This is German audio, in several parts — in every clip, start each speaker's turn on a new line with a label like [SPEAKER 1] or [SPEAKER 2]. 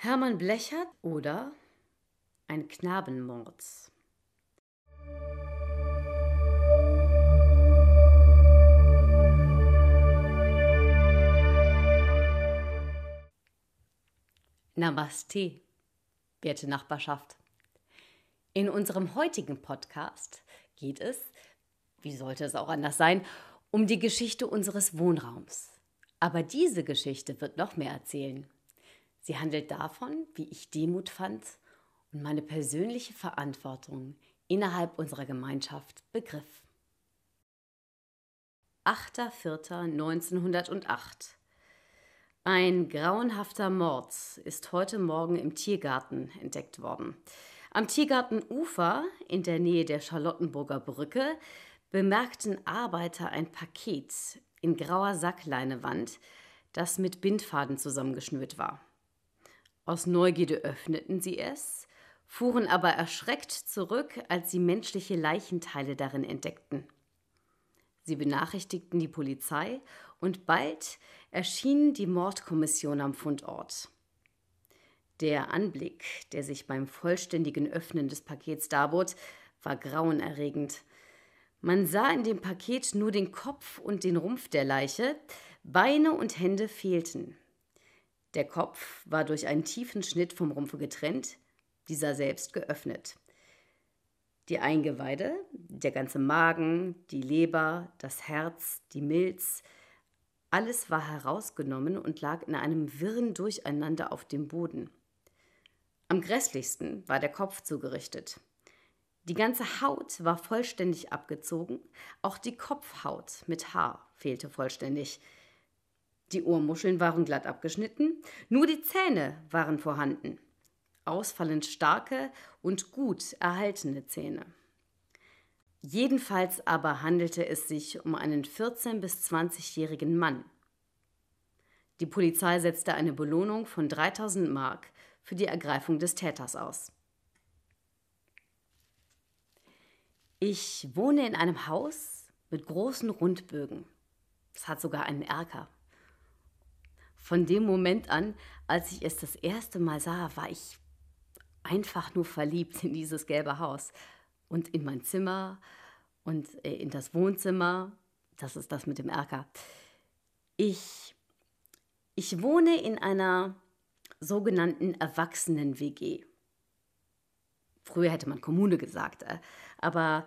[SPEAKER 1] Hermann Blechert oder ein Knabenmord. Namaste, werte Nachbarschaft. In unserem heutigen Podcast geht es, wie sollte es auch anders sein, um die Geschichte unseres Wohnraums. Aber diese Geschichte wird noch mehr erzählen. Sie handelt davon, wie ich Demut fand und meine persönliche Verantwortung innerhalb unserer Gemeinschaft begriff. 8.4.1908 Ein grauenhafter Mord ist heute Morgen im Tiergarten entdeckt worden. Am Tiergartenufer in der Nähe der Charlottenburger Brücke bemerkten Arbeiter ein Paket in grauer Sackleinewand, das mit Bindfaden zusammengeschnürt war. Aus Neugierde öffneten sie es, fuhren aber erschreckt zurück, als sie menschliche Leichenteile darin entdeckten. Sie benachrichtigten die Polizei und bald erschien die Mordkommission am Fundort. Der Anblick, der sich beim vollständigen Öffnen des Pakets darbot, war grauenerregend. Man sah in dem Paket nur den Kopf und den Rumpf der Leiche, Beine und Hände fehlten. Der Kopf war durch einen tiefen Schnitt vom Rumpfe getrennt, dieser selbst geöffnet. Die Eingeweide, der ganze Magen, die Leber, das Herz, die Milz, alles war herausgenommen und lag in einem wirren Durcheinander auf dem Boden. Am grässlichsten war der Kopf zugerichtet. Die ganze Haut war vollständig abgezogen, auch die Kopfhaut mit Haar fehlte vollständig. Die Ohrmuscheln waren glatt abgeschnitten, nur die Zähne waren vorhanden. Ausfallend starke und gut erhaltene Zähne. Jedenfalls aber handelte es sich um einen 14- bis 20-jährigen Mann. Die Polizei setzte eine Belohnung von 3000 Mark für die Ergreifung des Täters aus. Ich wohne in einem Haus mit großen Rundbögen. Es hat sogar einen Erker. Von dem Moment an, als ich es das erste Mal sah, war ich einfach nur verliebt in dieses gelbe Haus und in mein Zimmer und äh, in das Wohnzimmer. Das ist das mit dem Erker. Ich, ich wohne in einer sogenannten Erwachsenen-WG. Früher hätte man Kommune gesagt, äh, aber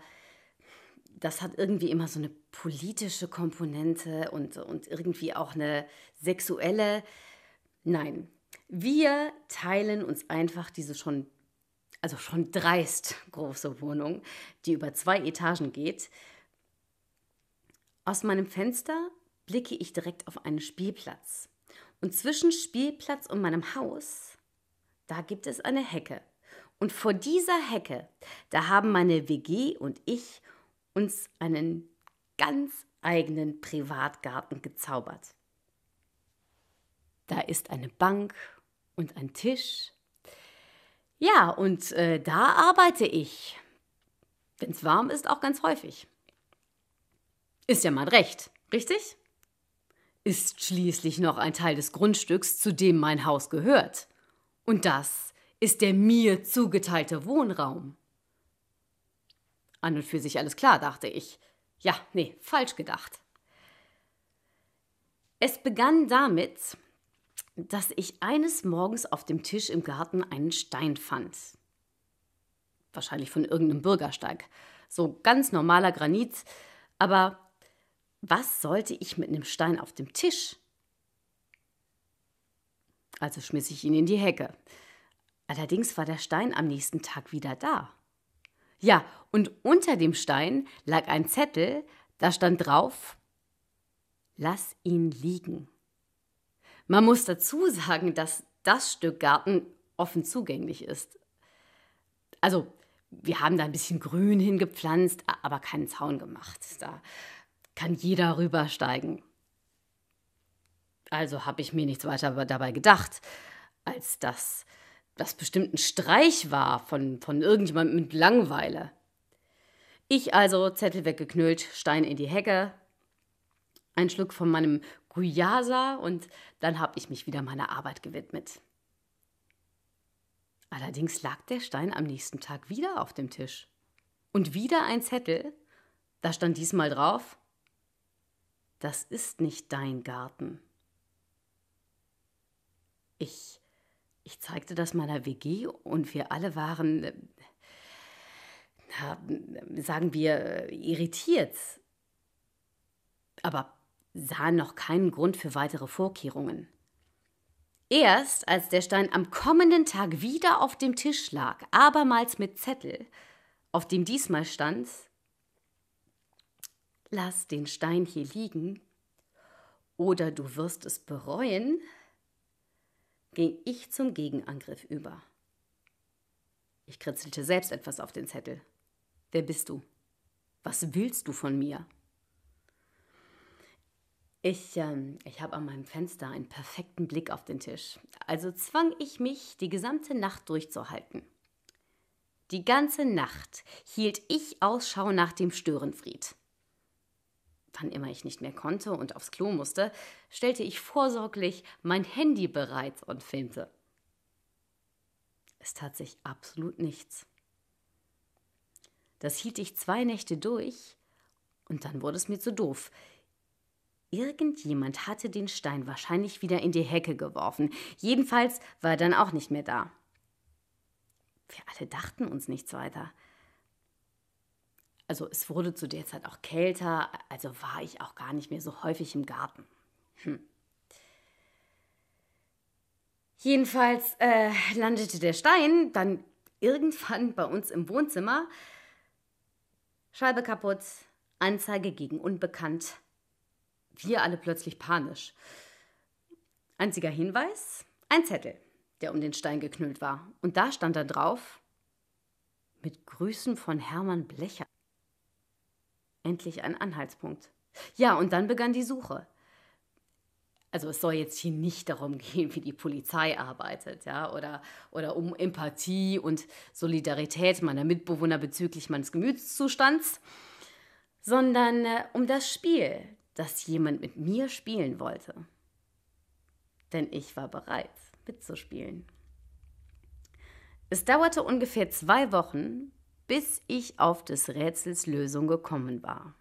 [SPEAKER 1] das hat irgendwie immer so eine politische Komponente und, und irgendwie auch eine sexuelle. Nein, wir teilen uns einfach diese schon, also schon dreist große Wohnung, die über zwei Etagen geht. Aus meinem Fenster blicke ich direkt auf einen Spielplatz. Und zwischen Spielplatz und meinem Haus, da gibt es eine Hecke. Und vor dieser Hecke, da haben meine WG und ich uns einen ganz eigenen Privatgarten gezaubert. Da ist eine Bank und ein Tisch. Ja, und äh, da arbeite ich. Wenn es warm ist, auch ganz häufig. Ist ja mein Recht, richtig? Ist schließlich noch ein Teil des Grundstücks, zu dem mein Haus gehört. Und das ist der mir zugeteilte Wohnraum. An und für sich alles klar, dachte ich. Ja, nee, falsch gedacht. Es begann damit, dass ich eines Morgens auf dem Tisch im Garten einen Stein fand. Wahrscheinlich von irgendeinem Bürgersteig. So ganz normaler Granit. Aber was sollte ich mit einem Stein auf dem Tisch? Also schmiss ich ihn in die Hecke. Allerdings war der Stein am nächsten Tag wieder da. Ja, und unter dem Stein lag ein Zettel, da stand drauf, lass ihn liegen. Man muss dazu sagen, dass das Stück Garten offen zugänglich ist. Also, wir haben da ein bisschen Grün hingepflanzt, aber keinen Zaun gemacht. Da kann jeder rübersteigen. Also habe ich mir nichts weiter dabei gedacht, als dass das bestimmt ein Streich war von, von irgendjemandem mit Langweile. Ich also Zettel weggeknüllt, Stein in die Hecke, ein Schluck von meinem Guyasa und dann habe ich mich wieder meiner Arbeit gewidmet. Allerdings lag der Stein am nächsten Tag wieder auf dem Tisch. Und wieder ein Zettel. Da stand diesmal drauf, das ist nicht dein Garten. Ich, ich zeigte das meiner WG und wir alle waren, na, sagen wir, irritiert. Aber sahen noch keinen Grund für weitere Vorkehrungen. Erst als der Stein am kommenden Tag wieder auf dem Tisch lag, abermals mit Zettel, auf dem diesmal stand, lass den Stein hier liegen, oder du wirst es bereuen, ging ich zum Gegenangriff über. Ich kritzelte selbst etwas auf den Zettel. Wer bist du? Was willst du von mir? Ich, ähm, ich habe an meinem Fenster einen perfekten Blick auf den Tisch. Also zwang ich mich, die gesamte Nacht durchzuhalten. Die ganze Nacht hielt ich Ausschau nach dem Störenfried. Wann immer ich nicht mehr konnte und aufs Klo musste, stellte ich vorsorglich mein Handy bereit und filmte. Es tat sich absolut nichts. Das hielt ich zwei Nächte durch und dann wurde es mir zu doof. Irgendjemand hatte den Stein wahrscheinlich wieder in die Hecke geworfen. Jedenfalls war er dann auch nicht mehr da. Wir alle dachten uns nichts weiter. Also es wurde zu der Zeit auch kälter, also war ich auch gar nicht mehr so häufig im Garten. Hm. Jedenfalls äh, landete der Stein dann irgendwann bei uns im Wohnzimmer. Scheibe kaputt, Anzeige gegen Unbekannt, wir alle plötzlich panisch. Einziger Hinweis: ein Zettel, der um den Stein geknüllt war. Und da stand da drauf: Mit Grüßen von Hermann Blecher. Endlich ein Anhaltspunkt. Ja, und dann begann die Suche. Also es soll jetzt hier nicht darum gehen, wie die Polizei arbeitet, ja, oder, oder um Empathie und Solidarität meiner Mitbewohner bezüglich meines Gemütszustands, sondern äh, um das Spiel, dass jemand mit mir spielen wollte. Denn ich war bereit, mitzuspielen. Es dauerte ungefähr zwei Wochen, bis ich auf des Rätsels Lösung gekommen war.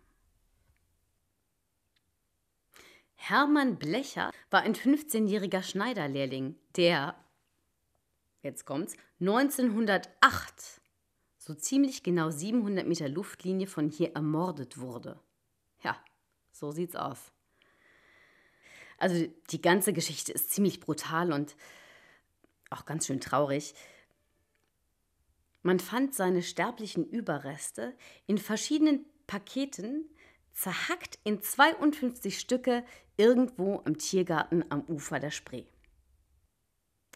[SPEAKER 1] Hermann Blecher war ein 15-jähriger Schneiderlehrling, der, jetzt kommt's, 1908, so ziemlich genau 700 Meter Luftlinie von hier ermordet wurde. Ja, so sieht's aus. Also die ganze Geschichte ist ziemlich brutal und auch ganz schön traurig. Man fand seine sterblichen Überreste in verschiedenen Paketen, zerhackt in 52 Stücke irgendwo im Tiergarten am Ufer der Spree.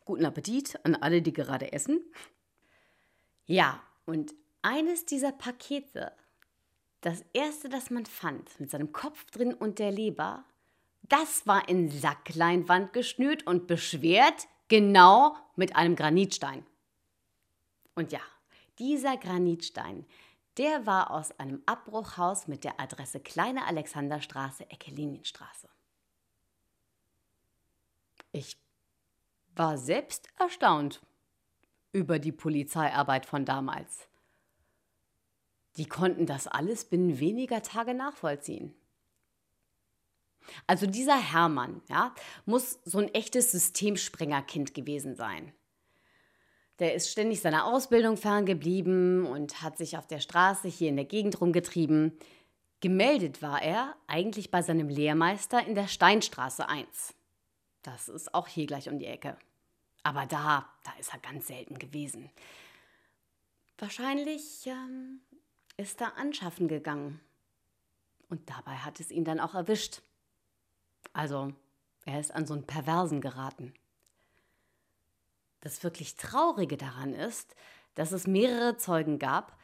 [SPEAKER 1] Guten Appetit an alle, die gerade essen. Ja, und eines dieser Pakete das erste, das man fand, mit seinem Kopf drin und der Leber, das war in Sackleinwand geschnürt und beschwert, genau mit einem Granitstein. Und ja, dieser Granitstein, der war aus einem Abbruchhaus mit der Adresse Kleine Alexanderstraße, Ecke Linienstraße. Ich war selbst erstaunt über die Polizeiarbeit von damals. Die konnten das alles binnen weniger Tage nachvollziehen. Also dieser Hermann, ja, muss so ein echtes Systemsprengerkind gewesen sein. Der ist ständig seiner Ausbildung ferngeblieben und hat sich auf der Straße hier in der Gegend rumgetrieben. Gemeldet war er eigentlich bei seinem Lehrmeister in der Steinstraße 1. Das ist auch hier gleich um die Ecke. Aber da, da ist er ganz selten gewesen. Wahrscheinlich ähm, ist da anschaffen gegangen. Und dabei hat es ihn dann auch erwischt. Also, er ist an so einen Perversen geraten. Das wirklich Traurige daran ist, dass es mehrere Zeugen gab,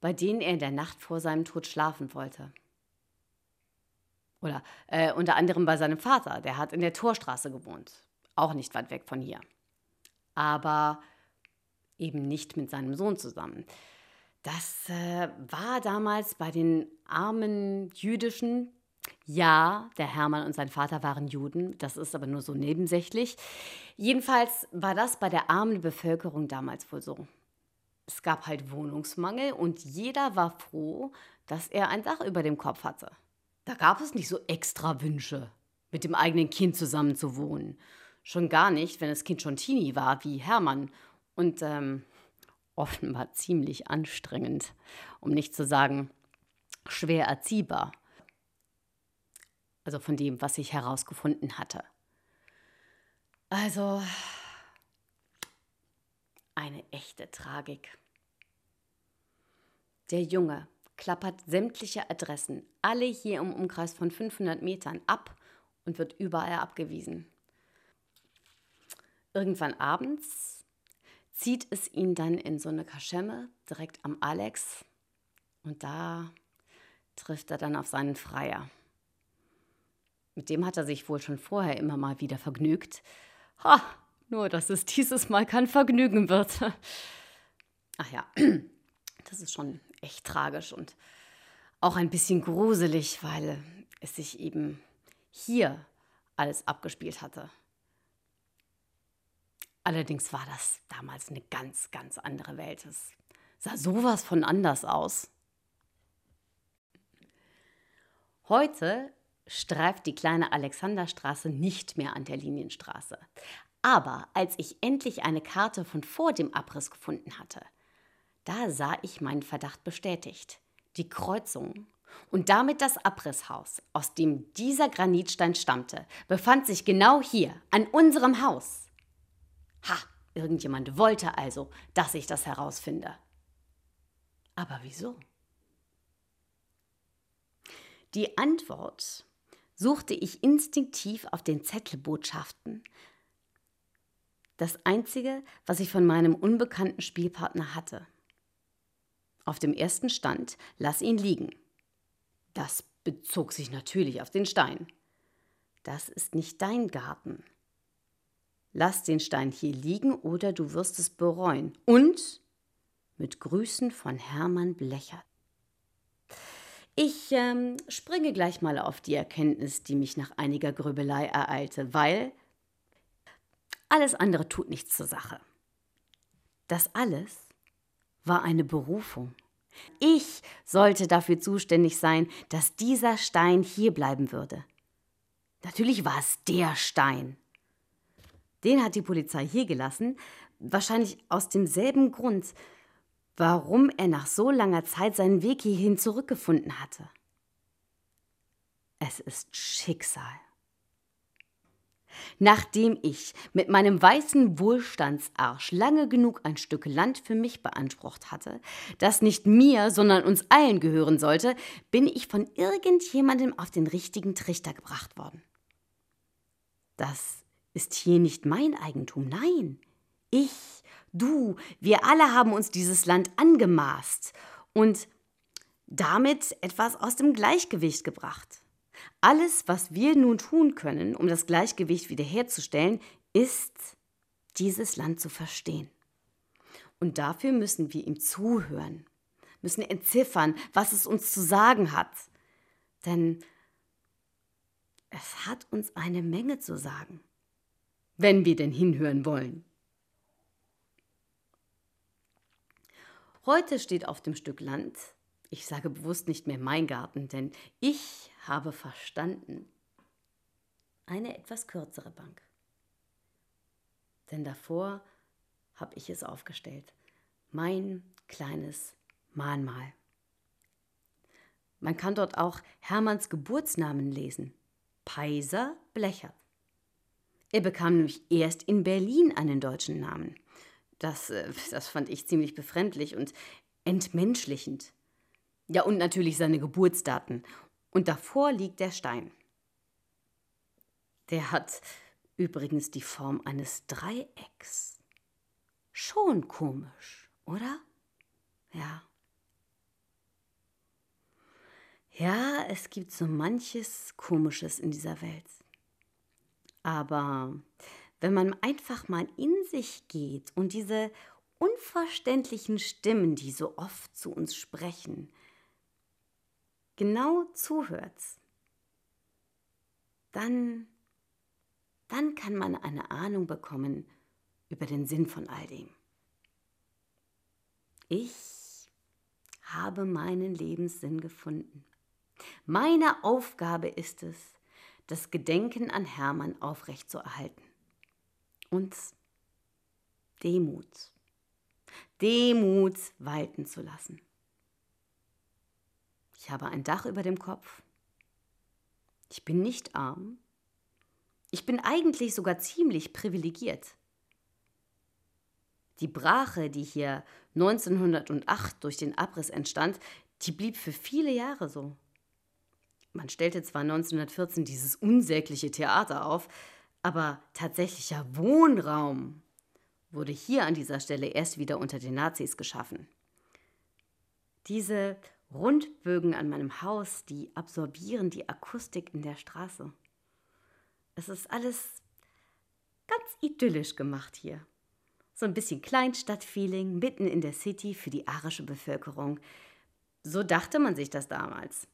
[SPEAKER 1] bei denen er in der Nacht vor seinem Tod schlafen wollte. Oder äh, unter anderem bei seinem Vater, der hat in der Torstraße gewohnt, auch nicht weit weg von hier. Aber eben nicht mit seinem Sohn zusammen. Das äh, war damals bei den armen jüdischen Ja, der Hermann und sein Vater waren Juden, das ist aber nur so nebensächlich. Jedenfalls war das bei der armen Bevölkerung damals wohl so. Es gab halt Wohnungsmangel und jeder war froh, dass er ein Dach über dem Kopf hatte. Da gab es nicht so extra Wünsche, mit dem eigenen Kind zusammen zu wohnen. Schon gar nicht, wenn das Kind schon Teenie war, wie Hermann. Und ähm, offenbar ziemlich anstrengend, um nicht zu sagen schwer erziehbar. Also von dem, was ich herausgefunden hatte. Also eine echte Tragik. Der Junge klappert sämtliche Adressen, alle hier im Umkreis von 500 Metern, ab und wird überall abgewiesen. Irgendwann abends zieht es ihn dann in so eine Kaschemme direkt am Alex und da trifft er dann auf seinen Freier. Mit dem hat er sich wohl schon vorher immer mal wieder vergnügt. Ha, nur dass es dieses Mal kein Vergnügen wird. Ach ja, das ist schon echt tragisch und auch ein bisschen gruselig, weil es sich eben hier alles abgespielt hatte. Allerdings war das damals eine ganz, ganz andere Welt. Es sah sowas von anders aus. Heute streift die kleine Alexanderstraße nicht mehr an der Linienstraße. Aber als ich endlich eine Karte von vor dem Abriss gefunden hatte, da sah ich meinen Verdacht bestätigt. Die Kreuzung und damit das Abrisshaus, aus dem dieser Granitstein stammte, befand sich genau hier, an unserem Haus. Ha, irgendjemand wollte also, dass ich das herausfinde. Aber wieso? Die Antwort suchte ich instinktiv auf den Zettelbotschaften. Das einzige, was ich von meinem unbekannten Spielpartner hatte. Auf dem ersten stand, lass ihn liegen. Das bezog sich natürlich auf den Stein. Das ist nicht dein Garten. Lass den Stein hier liegen oder du wirst es bereuen. Und mit Grüßen von Hermann Blechert. Ich ähm, springe gleich mal auf die Erkenntnis, die mich nach einiger Grübelei ereilte, weil alles andere tut nichts zur Sache. Das alles war eine Berufung. Ich sollte dafür zuständig sein, dass dieser Stein hier bleiben würde. Natürlich war es der Stein. Den hat die Polizei hier gelassen, wahrscheinlich aus demselben Grund, warum er nach so langer Zeit seinen Weg hierhin zurückgefunden hatte. Es ist Schicksal. Nachdem ich mit meinem weißen Wohlstandsarsch lange genug ein Stück Land für mich beansprucht hatte, das nicht mir, sondern uns allen gehören sollte, bin ich von irgendjemandem auf den richtigen Trichter gebracht worden. Das ist hier nicht mein Eigentum, nein. Ich Du, wir alle haben uns dieses Land angemaßt und damit etwas aus dem Gleichgewicht gebracht. Alles, was wir nun tun können, um das Gleichgewicht wiederherzustellen, ist, dieses Land zu verstehen. Und dafür müssen wir ihm zuhören, müssen entziffern, was es uns zu sagen hat. Denn es hat uns eine Menge zu sagen, wenn wir denn hinhören wollen. Heute steht auf dem Stück Land, ich sage bewusst nicht mehr mein Garten, denn ich habe verstanden, eine etwas kürzere Bank. Denn davor habe ich es aufgestellt, mein kleines Mahnmal. Man kann dort auch Hermanns Geburtsnamen lesen. Peiser Blechert. Er bekam nämlich erst in Berlin einen deutschen Namen. Das, äh, das fand ich ziemlich befremdlich und entmenschlichend. Ja, und natürlich seine Geburtsdaten. Und davor liegt der Stein. Der hat übrigens die Form eines Dreiecks. Schon komisch, oder? Ja. Ja, es gibt so manches Komisches in dieser Welt. Aber wenn man einfach mal in sich geht und diese unverständlichen Stimmen, die so oft zu uns sprechen, genau zuhört, dann, dann kann man eine Ahnung bekommen über den Sinn von all dem. Ich habe meinen Lebenssinn gefunden. Meine Aufgabe ist es, das Gedenken an Hermann aufrechtzuerhalten. Und Demut, Demut walten zu lassen. Ich habe ein Dach über dem Kopf. Ich bin nicht arm. Ich bin eigentlich sogar ziemlich privilegiert. Die Brache, die hier 1908 durch den Abriss entstand, die blieb für viele Jahre so. Man stellte zwar 1914 dieses unsägliche Theater auf, aber tatsächlicher Wohnraum wurde hier an dieser Stelle erst wieder unter den Nazis geschaffen. Diese Rundbögen an meinem Haus, die absorbieren die Akustik in der Straße. Es ist alles ganz idyllisch gemacht hier. So ein bisschen Kleinstadtfeeling mitten in der City für die arische Bevölkerung. So dachte man sich das damals.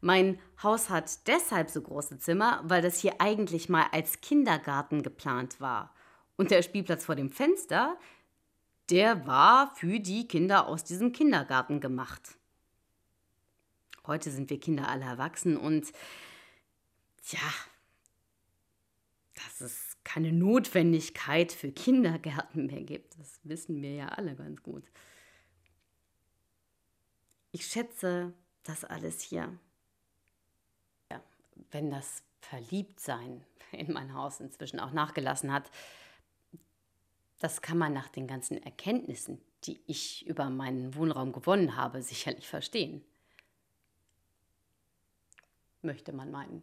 [SPEAKER 1] Mein Haus hat deshalb so große Zimmer, weil das hier eigentlich mal als Kindergarten geplant war. Und der Spielplatz vor dem Fenster, der war für die Kinder aus diesem Kindergarten gemacht. Heute sind wir Kinder alle erwachsen und ja, dass es keine Notwendigkeit für Kindergärten mehr gibt, das wissen wir ja alle ganz gut. Ich schätze das alles hier wenn das Verliebtsein in mein Haus inzwischen auch nachgelassen hat, das kann man nach den ganzen Erkenntnissen, die ich über meinen Wohnraum gewonnen habe, sicherlich verstehen. Möchte man meinen.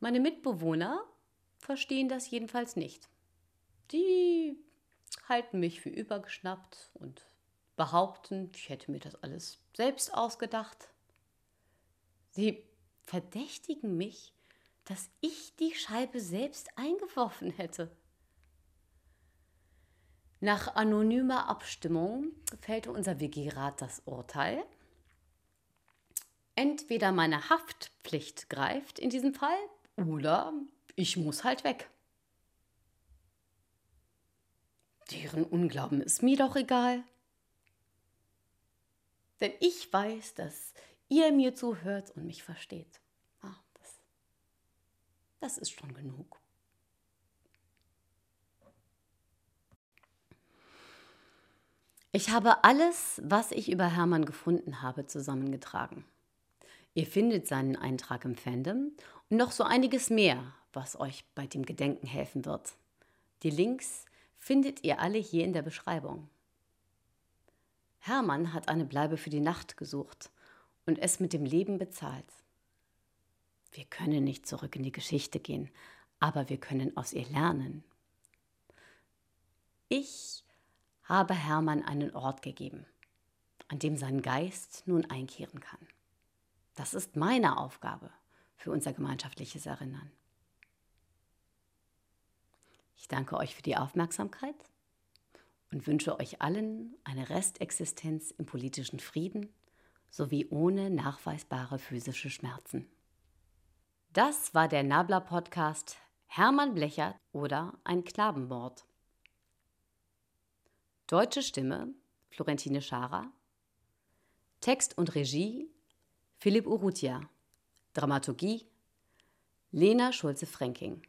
[SPEAKER 1] Meine Mitbewohner verstehen das jedenfalls nicht. Die halten mich für übergeschnappt und behaupten, ich hätte mir das alles selbst ausgedacht. Sie verdächtigen mich, dass ich die Scheibe selbst eingeworfen hätte. Nach anonymer Abstimmung fällte unser WG-Rat das Urteil. Entweder meine Haftpflicht greift in diesem Fall oder ich muss halt weg. Deren Unglauben ist mir doch egal. Denn ich weiß, dass ihr mir zuhört und mich versteht. Ah, das, das ist schon genug. Ich habe alles, was ich über Hermann gefunden habe, zusammengetragen. Ihr findet seinen Eintrag im Fandom und noch so einiges mehr, was euch bei dem Gedenken helfen wird. Die Links findet ihr alle hier in der Beschreibung. Hermann hat eine Bleibe für die Nacht gesucht und es mit dem Leben bezahlt. Wir können nicht zurück in die Geschichte gehen, aber wir können aus ihr lernen. Ich habe Hermann einen Ort gegeben, an dem sein Geist nun einkehren kann. Das ist meine Aufgabe für unser gemeinschaftliches Erinnern. Ich danke euch für die Aufmerksamkeit und wünsche euch allen eine Restexistenz im politischen Frieden sowie ohne nachweisbare physische Schmerzen. Das war der Nabla-Podcast Hermann Blechert oder ein Knabenmord. Deutsche Stimme Florentine Schara. Text und Regie Philipp Urrutia. Dramaturgie Lena Schulze-Fränking.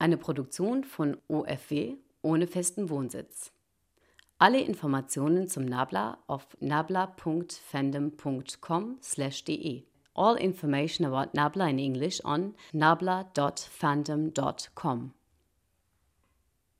[SPEAKER 1] Eine Produktion von OFW ohne festen Wohnsitz. Alle Informationen zum Nabla auf nabla.fandom.com/de. All information about Nabla in English on nabla.fandom.com.